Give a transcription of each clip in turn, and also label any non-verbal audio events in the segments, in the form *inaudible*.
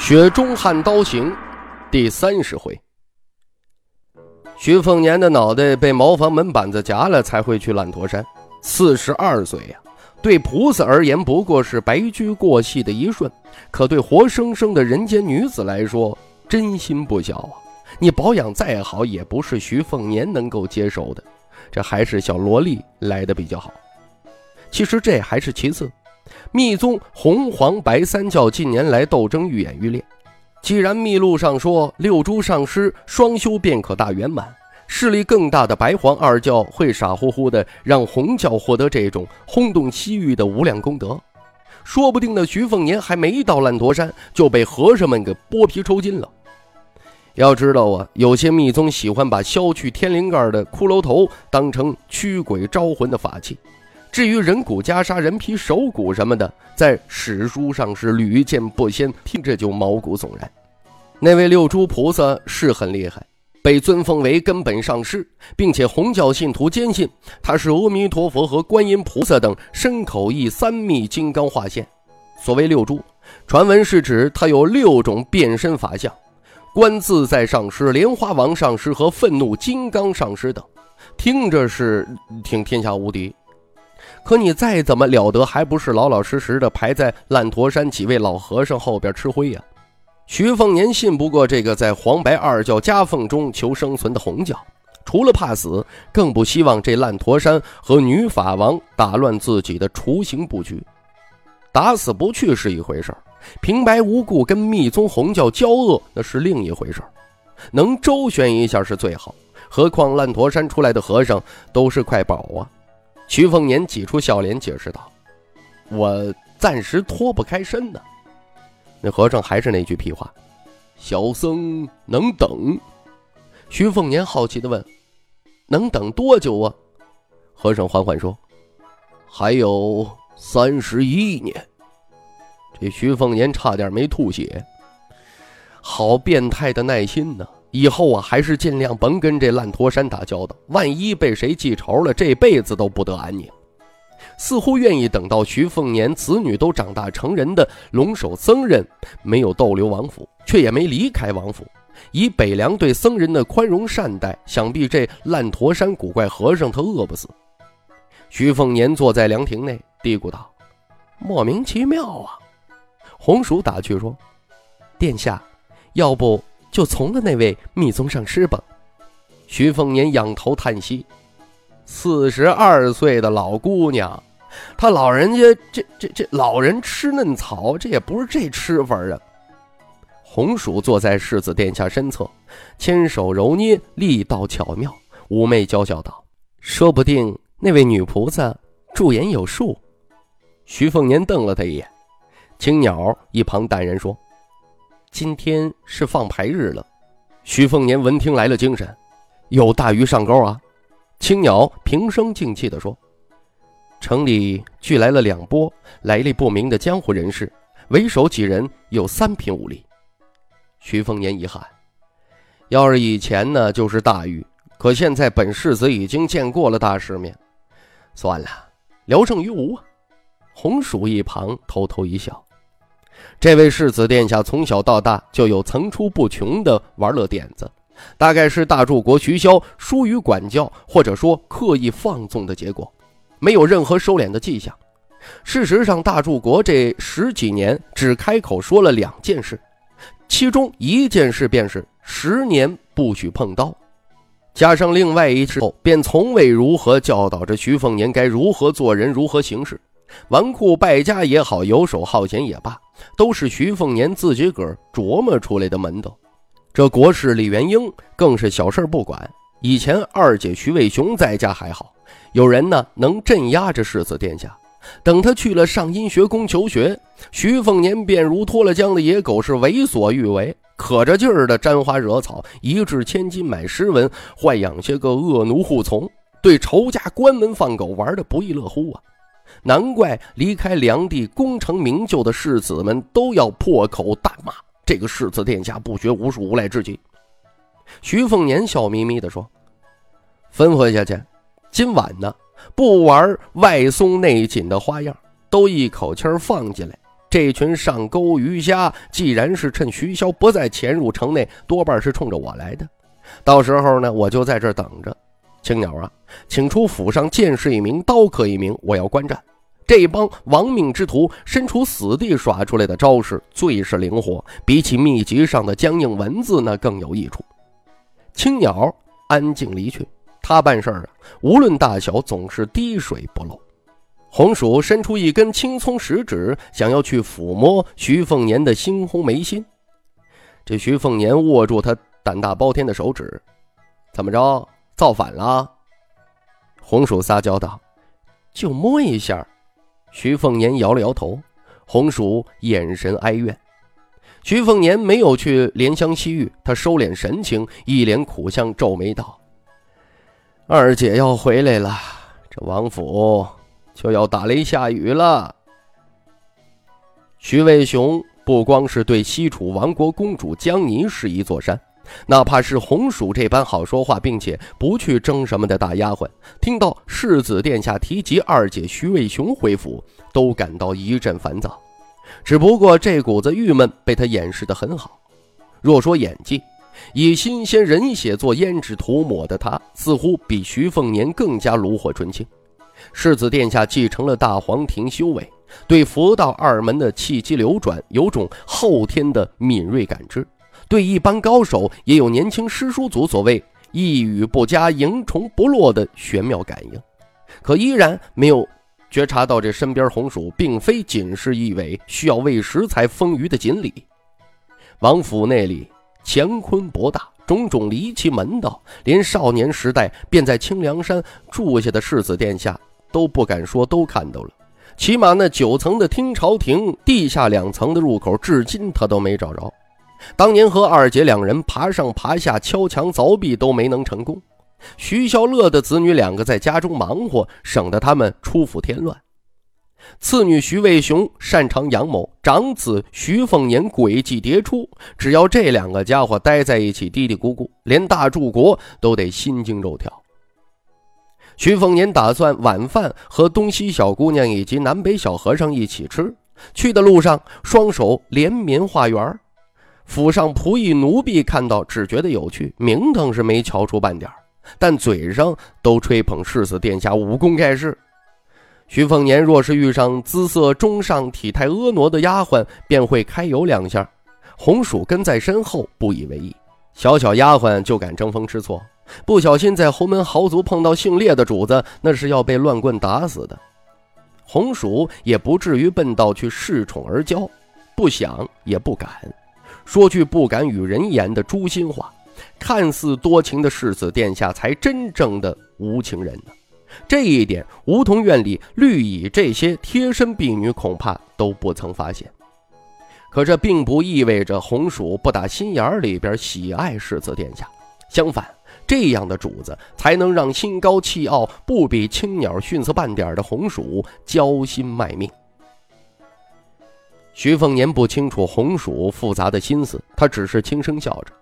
雪中悍刀行》第三十回，徐凤年的脑袋被茅房门板子夹了，才会去烂驼山。四十二岁呀，对菩萨而言不过是白驹过隙的一瞬，可对活生生的人间女子来说，真心不小啊！你保养再好，也不是徐凤年能够接受的。这还是小萝莉来的比较好。其实这还是其次。密宗红黄白三教近年来斗争愈演愈烈。既然密录上说六珠上师双修便可大圆满，势力更大的白黄二教会傻乎乎的让红教获得这种轰动西域的无量功德，说不定那徐凤年还没到烂陀山就被和尚们给剥皮抽筋了。要知道啊，有些密宗喜欢把削去天灵盖的骷髅头当成驱鬼招魂的法器。至于人骨袈裟、人皮手骨什么的，在史书上是屡见不鲜，听着就毛骨悚然。那位六珠菩萨是很厉害，被尊奉为根本上师，并且红教信徒坚信他是阿弥陀佛和观音菩萨等身口意三密金刚化现。所谓六珠，传闻是指他有六种变身法相：观自在上师、莲花王上师和愤怒金刚上师等，听着是挺天下无敌。可你再怎么了得，还不是老老实实的排在烂陀山几位老和尚后边吃灰呀？徐凤年信不过这个在黄白二教夹缝中求生存的红教，除了怕死，更不希望这烂陀山和女法王打乱自己的雏形布局。打死不去是一回事平白无故跟密宗红教交恶那是另一回事能周旋一下是最好，何况烂陀山出来的和尚都是块宝啊。徐凤年挤出笑脸，解释道：“我暂时脱不开身呢。”那和尚还是那句屁话：“小僧能等。”徐凤年好奇的问：“能等多久啊？”和尚缓缓说：“还有三十一年。”这徐凤年差点没吐血。好变态的耐心呢！以后啊，还是尽量甭跟这烂陀山打交道。万一被谁记仇了，这辈子都不得安宁。似乎愿意等到徐凤年子女都长大成人的龙首僧人没有逗留王府，却也没离开王府。以北凉对僧人的宽容善待，想必这烂陀山古怪和尚他饿不死。徐凤年坐在凉亭内，嘀咕道：“莫名其妙啊。”红薯打趣说：“殿下，要不……”就从了那位密宗上师吧。徐凤年仰头叹息：“四十二岁的老姑娘，她老人家这这这老人吃嫩草，这也不是这吃法啊。”红薯坐在世子殿下身侧，牵手揉捏，力道巧妙。妩媚娇笑道：“说不定那位女菩萨驻颜有术。”徐凤年瞪了他一眼。青鸟一旁淡然说。今天是放牌日了，徐凤年闻听来了精神，有大鱼上钩啊！青鸟平声静气地说：“城里聚来了两波来历不明的江湖人士，为首几人有三品武力。”徐凤年一喊：“要是以前呢，就是大鱼；可现在本世子已经见过了大世面，算了，聊胜于无啊！”红薯一旁偷偷一笑。这位世子殿下从小到大就有层出不穷的玩乐点子，大概是大柱国徐骁疏于管教，或者说刻意放纵的结果，没有任何收敛的迹象。事实上，大柱国这十几年只开口说了两件事，其中一件事便是十年不许碰刀，加上另外一事后，便从未如何教导着徐凤年该如何做人，如何行事。纨绔败家也好，游手好闲也罢，都是徐凤年自己个琢磨出来的门道。这国师李元英更是小事不管。以前二姐徐渭雄在家还好，有人呢能镇压着世子殿下。等他去了上阴学宫求学，徐凤年便如脱了缰的野狗，是为所欲为，可着劲儿的沾花惹草，一掷千金买诗文，豢养些个恶奴护从，对仇家关门放狗玩的不亦乐乎啊！难怪离开梁地功成名就的世子们都要破口大骂这个世子殿下不学无术无赖至极。徐凤年笑眯眯地说：“吩咐下去，今晚呢？”不玩外松内紧的花样，都一口气放进来。这群上钩鱼虾，既然是趁徐骁不在潜入城内，多半是冲着我来的。到时候呢，我就在这等着。青鸟啊，请出府上剑士一名，刀客一名，我要观战。这帮亡命之徒身处死地耍出来的招式最是灵活，比起秘籍上的僵硬文字，那更有益处。青鸟安静离去。他办事儿啊，无论大小，总是滴水不漏。红薯伸出一根青葱食指，想要去抚摸徐凤年的猩红眉心。这徐凤年握住他胆大包天的手指，怎么着？造反了？红薯撒娇道：“就摸一下。”徐凤年摇了摇头。红薯眼神哀怨。徐凤年没有去怜香惜玉，他收敛神情，一脸苦相，皱眉道。二姐要回来了，这王府就要打雷下雨了。徐渭雄不光是对西楚王国公主江宁是一座山，哪怕是红薯这般好说话并且不去争什么的大丫鬟，听到世子殿下提及二姐徐渭雄回府，都感到一阵烦躁。只不过这股子郁闷被他掩饰得很好。若说演技，以新鲜人血做胭脂涂抹的他，似乎比徐凤年更加炉火纯青。世子殿下继承了大皇庭修为，对佛道二门的气机流转有种后天的敏锐感知，对一般高手也有年轻师叔祖所谓“一语不加，蝇虫不落”的玄妙感应，可依然没有觉察到这身边红薯并非仅是一尾需要喂食才丰腴的锦鲤。王府内里。乾坤博大，种种离奇门道，连少年时代便在清凉山住下的世子殿下都不敢说都看到了。起码那九层的听朝廷地下两层的入口，至今他都没找着。当年和二姐两人爬上爬下、敲墙凿壁都没能成功。徐孝乐的子女两个在家中忙活，省得他们出府添乱。次女徐卫雄擅长杨某，长子徐凤年诡计迭出。只要这两个家伙待在一起，嘀嘀咕咕，连大柱国都得心惊肉跳。徐凤年打算晚饭和东西小姑娘以及南北小和尚一起吃。去的路上，双手连绵画圆。府上仆役奴婢看到，只觉得有趣，名堂是没瞧出半点但嘴上都吹捧世子殿下武功盖世。徐凤年若是遇上姿色中上、体态婀娜的丫鬟，便会揩油两下。红薯跟在身后，不以为意。小小丫鬟就敢争风吃醋，不小心在侯门豪族碰到姓烈的主子，那是要被乱棍打死的。红薯也不至于笨到去恃宠而骄，不想也不敢，说句不敢与人言的诛心话。看似多情的世子殿下，才真正的无情人呢。这一点，梧桐院里绿蚁这些贴身婢女恐怕都不曾发现。可这并不意味着红薯不打心眼里边喜爱世子殿下，相反，这样的主子才能让心高气傲、不比青鸟逊色半点的红薯交心卖命。徐凤年不清楚红薯复杂的心思，他只是轻声笑着。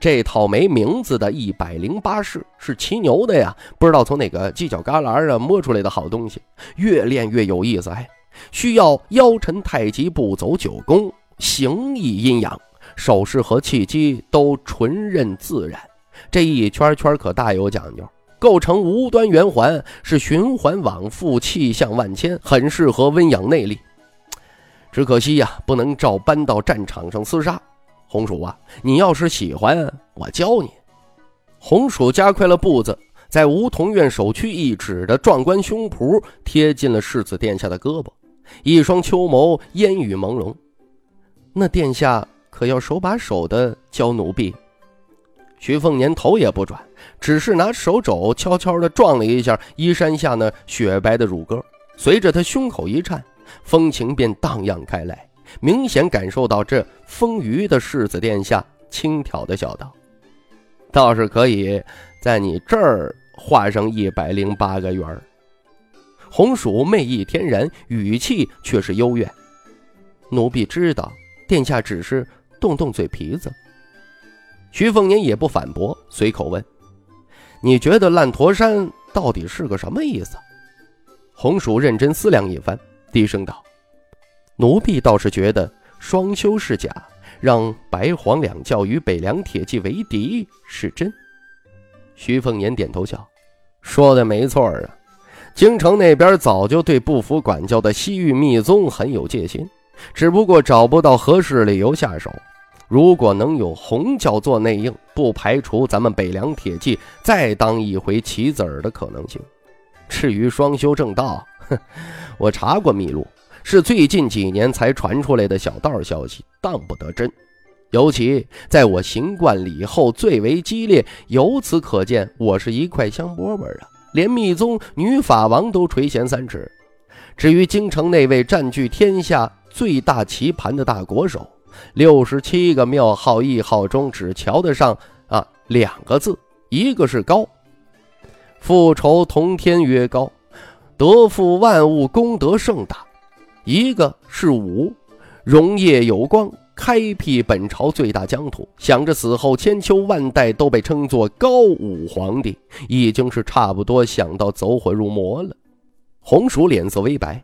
这套没名字的一百零八式是骑牛的呀，不知道从哪个犄角旮旯啊摸出来的好东西，越练越有意思。哎，需要腰沉太极，步走九宫，形意阴阳，手势和气机都纯任自然。这一圈圈可大有讲究，构成无端圆环，是循环往复，气象万千，很适合温养内力。只可惜呀，不能照搬到战场上厮杀。红薯啊，你要是喜欢，我教你。红薯加快了步子，在梧桐院首屈一指的壮观胸脯贴近了世子殿下的胳膊，一双秋眸烟雨朦胧。那殿下可要手把手的教奴婢？徐凤年头也不转，只是拿手肘悄悄地撞了一下衣衫下那雪白的乳鸽，随着他胸口一颤，风情便荡漾开来，明显感受到这丰腴的世子殿下轻佻的笑道：“倒是可以在你这儿画上一百零八个圆。”红薯媚意天然，语气却是幽怨：“奴婢知道，殿下只是动动嘴皮子。”徐凤年也不反驳，随口问：“你觉得烂陀山到底是个什么意思？”红薯认真思量一番，低声道：“奴婢倒是觉得双修是假，让白黄两教与北凉铁骑为敌是真。”徐凤年点头笑：“说的没错啊，京城那边早就对不服管教的西域密宗很有戒心，只不过找不到合适理由下手。如果能有红教做内应，不排除咱们北凉铁骑再当一回棋子儿的可能性。”至于双修正道，*laughs* 我查过秘录，是最近几年才传出来的小道消息，当不得真。尤其在我行冠礼后最为激烈，由此可见，我是一块香饽饽啊！连密宗女法王都垂涎三尺。至于京城那位占据天下最大棋盘的大国手，六十七个庙号谥号中只瞧得上啊两个字，一个是高。复仇同天曰高，得复万物功德盛大。一个是武，荣业有光，开辟本朝最大疆土。想着死后千秋万代都被称作高武皇帝，已经是差不多想到走火入魔了。红薯脸色微白，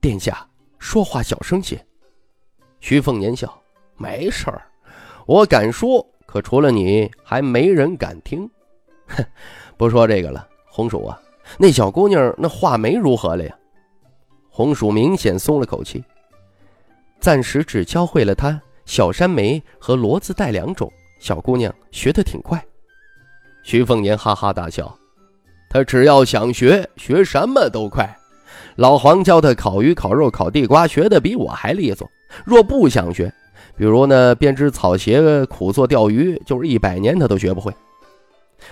殿下说话小声些。徐凤年笑，没事儿，我敢说，可除了你，还没人敢听。哼。不说这个了，红薯啊，那小姑娘那画眉如何了呀？红薯明显松了口气，暂时只教会了她小山眉和骡子带两种。小姑娘学得挺快。徐凤年哈哈大笑，她只要想学，学什么都快。老黄教她烤鱼、烤肉、烤地瓜，学得比我还利索。若不想学，比如呢编织草鞋、苦做钓鱼，就是一百年她都学不会。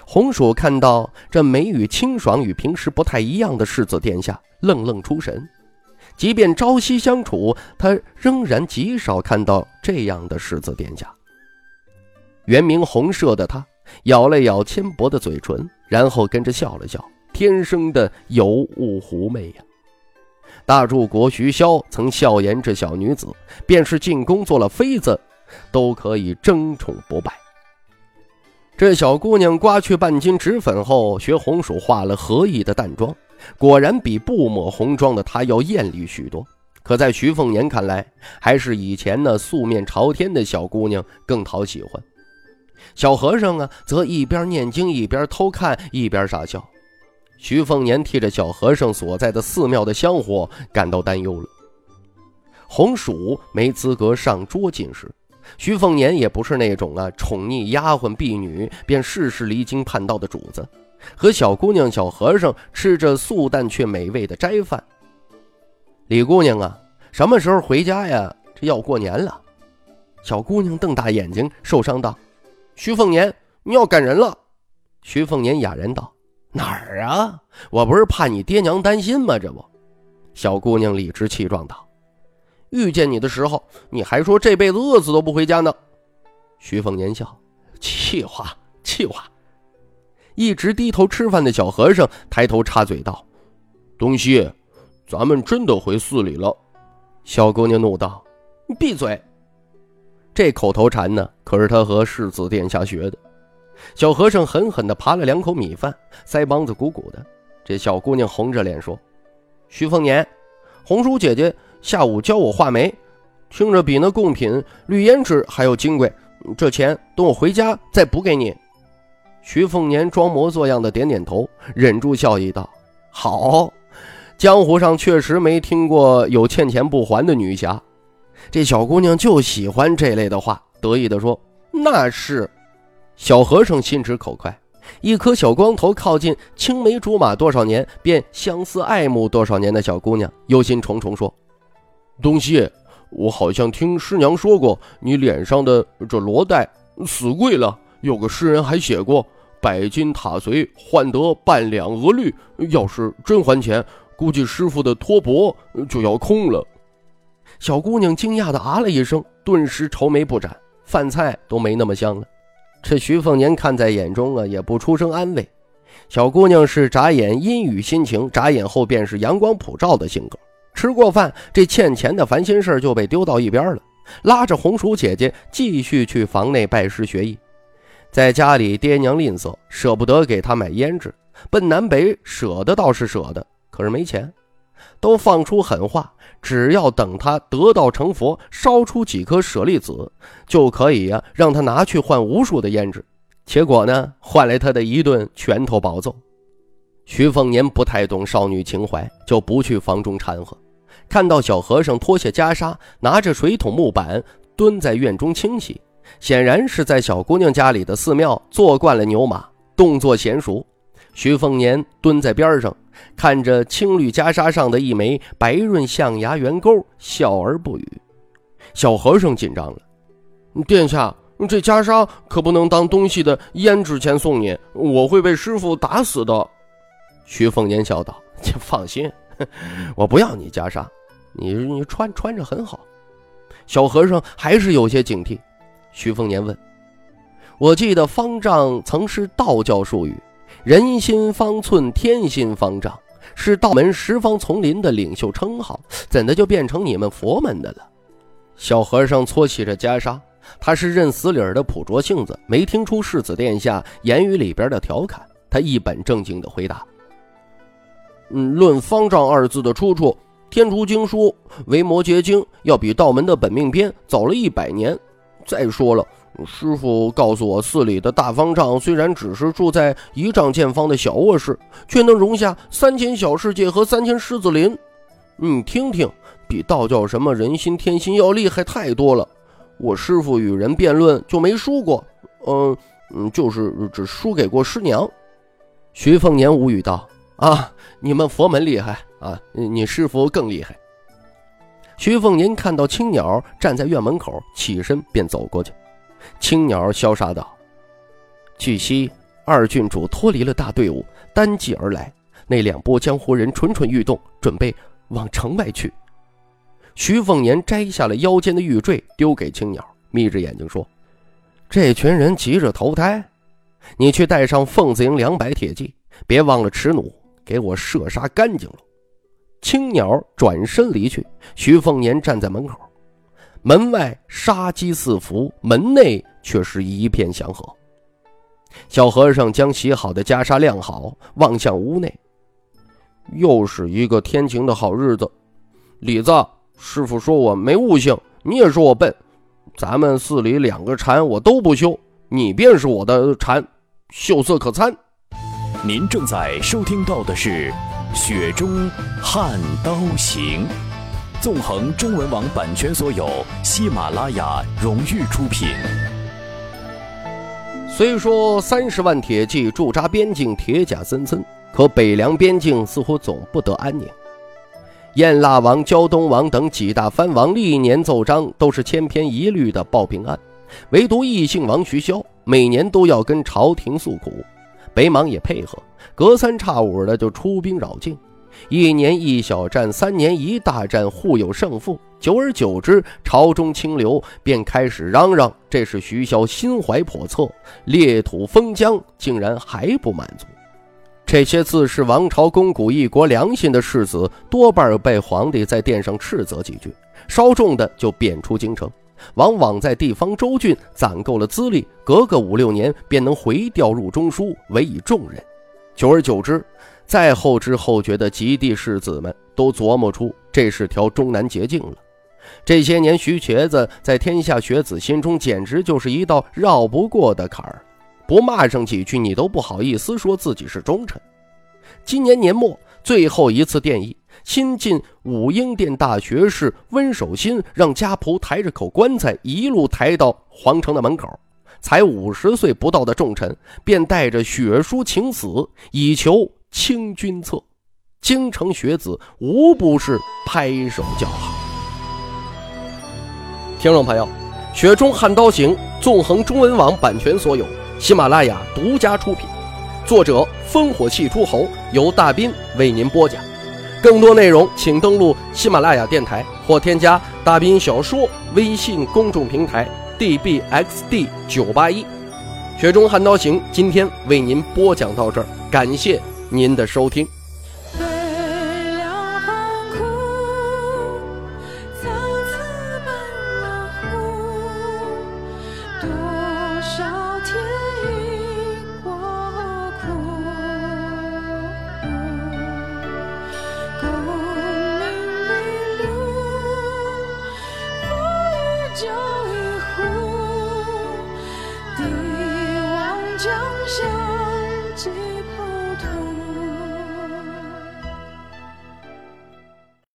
红薯看到这眉宇清爽与平时不太一样的世子殿下，愣愣出神。即便朝夕相处，他仍然极少看到这样的世子殿下。原名红麝的他，咬了咬纤薄的嘴唇，然后跟着笑了笑。天生的尤物狐媚呀！大柱国徐骁曾笑言：这小女子，便是进宫做了妃子，都可以争宠不败。这小姑娘刮去半斤脂粉后，学红薯画了合意的淡妆，果然比不抹红妆的她要艳丽许多。可在徐凤年看来，还是以前那素面朝天的小姑娘更讨喜欢。小和尚啊，则一边念经一边偷看，一边傻笑。徐凤年替着小和尚所在的寺庙的香火感到担忧了。红薯没资格上桌进食。徐凤年也不是那种啊宠溺丫鬟婢女便事事离经叛道的主子，和小姑娘、小和尚吃着素淡却美味的斋饭。李姑娘啊，什么时候回家呀？这要过年了。小姑娘瞪大眼睛，受伤道：“徐凤年，你要赶人了。”徐凤年哑然道：“哪儿啊？我不是怕你爹娘担心吗？这不。”小姑娘理直气壮道。遇见你的时候，你还说这辈子饿死都不回家呢。徐凤年笑，气话气话。一直低头吃饭的小和尚抬头插嘴道：“东西，咱们真的回寺里了。”小姑娘怒道：“你闭嘴！”这口头禅呢，可是他和世子殿下学的。小和尚狠狠地扒了两口米饭，腮帮子鼓鼓的。这小姑娘红着脸说：“徐凤年，红薯姐姐。”下午教我画眉，听着比那贡品绿胭脂还要金贵。这钱等我回家再补给你。徐凤年装模作样的点点头，忍住笑意道：“好，江湖上确实没听过有欠钱不还的女侠。”这小姑娘就喜欢这类的话，得意地说：“那是。”小和尚心直口快，一颗小光头靠近青梅竹马多少年，便相思爱慕多少年的小姑娘，忧心忡忡说。东西，我好像听师娘说过，你脸上的这罗带死贵了。有个诗人还写过：“百金塔随换得半两鹅绿。”要是真还钱，估计师傅的托钵就要空了。小姑娘惊讶的啊了一声，顿时愁眉不展，饭菜都没那么香了。这徐凤年看在眼中啊，也不出声安慰。小姑娘是眨眼阴雨心情，眨眼后便是阳光普照的性格。吃过饭，这欠钱的烦心事就被丢到一边了，拉着红薯姐姐继续去房内拜师学艺。在家里，爹娘吝啬，舍不得给他买胭脂，奔南北舍得倒是舍得，可是没钱。都放出狠话，只要等他得道成佛，烧出几颗舍利子，就可以呀，让他拿去换无数的胭脂。结果呢，换来他的一顿拳头暴揍。徐凤年不太懂少女情怀，就不去房中掺和。看到小和尚脱下袈裟，拿着水桶木板蹲在院中清洗，显然是在小姑娘家里的寺庙坐惯了牛马，动作娴熟。徐凤年蹲在边上。看着青绿袈裟上的一枚白润象牙圆钩，笑而不语。小和尚紧张了：“殿下，这袈裟可不能当东西的胭脂钱送你，我会被师傅打死的。”徐凤年笑道：“你 *laughs* 放心，*laughs* 我不要你袈裟，你你穿穿着很好。”小和尚还是有些警惕。徐凤年问：“我记得方丈曾是道教术语。”人心方寸，天心方丈，是道门十方丛林的领袖称号，怎的就变成你们佛门的了？小和尚搓起着袈裟，他是认死理儿的朴拙性子，没听出世子殿下言语里边的调侃。他一本正经的回答：“嗯，论方丈二字的出处，《天竺经书》为摩诘经，要比道门的本命篇早了一百年。再说了。”师傅告诉我，寺里的大方丈虽然只是住在一丈见方的小卧室，却能容下三千小世界和三千狮子林。你听听，比道教什么人心天心要厉害太多了。我师傅与人辩论就没输过，嗯嗯，就是只输给过师娘。徐凤年无语道：“啊，你们佛门厉害啊，你师傅更厉害。”徐凤年看到青鸟站在院门口，起身便走过去。青鸟潇洒道：“据悉，二郡主脱离了大队伍，单骑而来。那两拨江湖人蠢蠢欲动，准备往城外去。”徐凤年摘下了腰间的玉坠，丢给青鸟，眯着眼睛说：“这群人急着投胎，你去带上凤子营两百铁骑，别忘了持弩，给我射杀干净了。”青鸟转身离去，徐凤年站在门口。门外杀机四伏，门内却是一片祥和。小和尚将洗好的袈裟晾好，望向屋内。又是一个天晴的好日子。李子，师傅说我没悟性，你也说我笨。咱们寺里两个禅我都不修，你便是我的禅，秀色可餐。您正在收听到的是《雪中悍刀行》。纵横中文网版权所有，喜马拉雅荣誉出品。虽说三十万铁骑驻扎边境，铁甲森森，可北凉边境似乎总不得安宁。燕腊王、胶东王等几大藩王历年奏章都是千篇一律的报平安，唯独异姓王徐骁每年都要跟朝廷诉苦，北莽也配合，隔三差五的就出兵扰境。一年一小战，三年一大战，互有胜负。久而久之，朝中清流便开始嚷嚷：这是徐骁心怀叵测，裂土封疆，竟然还不满足。这些自恃王朝肱骨、一国良心的世子，多半被皇帝在殿上斥责几句，稍重的就贬出京城，往往在地方州郡攒够了资历，隔个五六年便能回调入中书，委以重任。久而久之。再后知后觉的及第士子们都琢磨出这是条终南捷径了。这些年，徐瘸子在天下学子心中简直就是一道绕不过的坎儿，不骂上几句，你都不好意思说自己是忠臣。今年年末最后一次殿议，新晋武英殿大学士温守新让家仆抬着口棺材一路抬到皇城的门口，才五十岁不到的重臣便带着血书请死，以求。清君侧，京城学子无不是拍手叫好。听众朋友，《雪中悍刀行》纵横中文网版权所有，喜马拉雅独家出品，作者烽火戏诸侯，由大斌为您播讲。更多内容请登录喜马拉雅电台或添加大兵小说微信公众平台 dbxd 九八一。雪中悍刀行今天为您播讲到这儿，感谢您的收听。